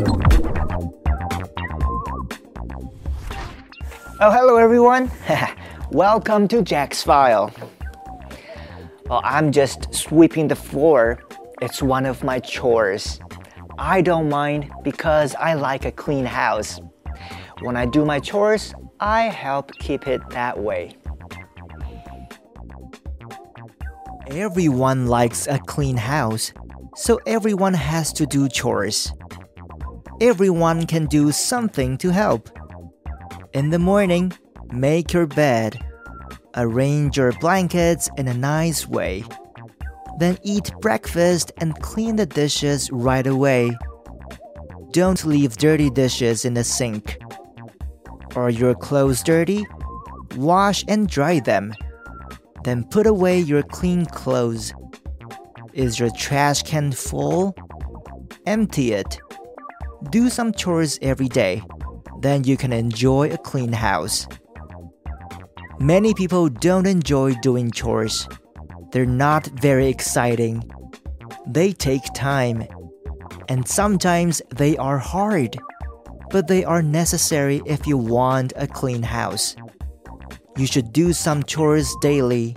Oh, hello everyone. Welcome to Jack's File. Well, I'm just sweeping the floor. It's one of my chores. I don't mind because I like a clean house. When I do my chores, I help keep it that way. Everyone likes a clean house, so everyone has to do chores. Everyone can do something to help. In the morning, make your bed. Arrange your blankets in a nice way. Then eat breakfast and clean the dishes right away. Don't leave dirty dishes in the sink. Are your clothes dirty? Wash and dry them. Then put away your clean clothes. Is your trash can full? Empty it. Do some chores every day. Then you can enjoy a clean house. Many people don't enjoy doing chores. They're not very exciting. They take time. And sometimes they are hard. But they are necessary if you want a clean house. You should do some chores daily.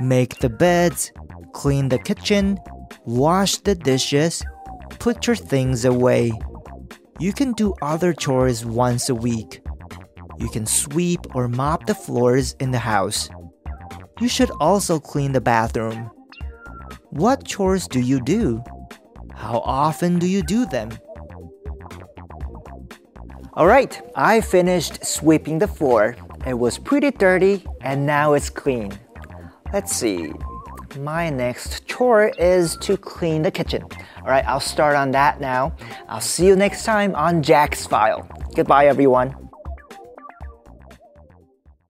Make the beds, clean the kitchen, wash the dishes, put your things away. You can do other chores once a week. You can sweep or mop the floors in the house. You should also clean the bathroom. What chores do you do? How often do you do them? Alright, I finished sweeping the floor. It was pretty dirty and now it's clean. Let's see. My next chore is to clean the kitchen. Alright, I'll start on that now. I'll see you next time on Jack's File. Goodbye, everyone.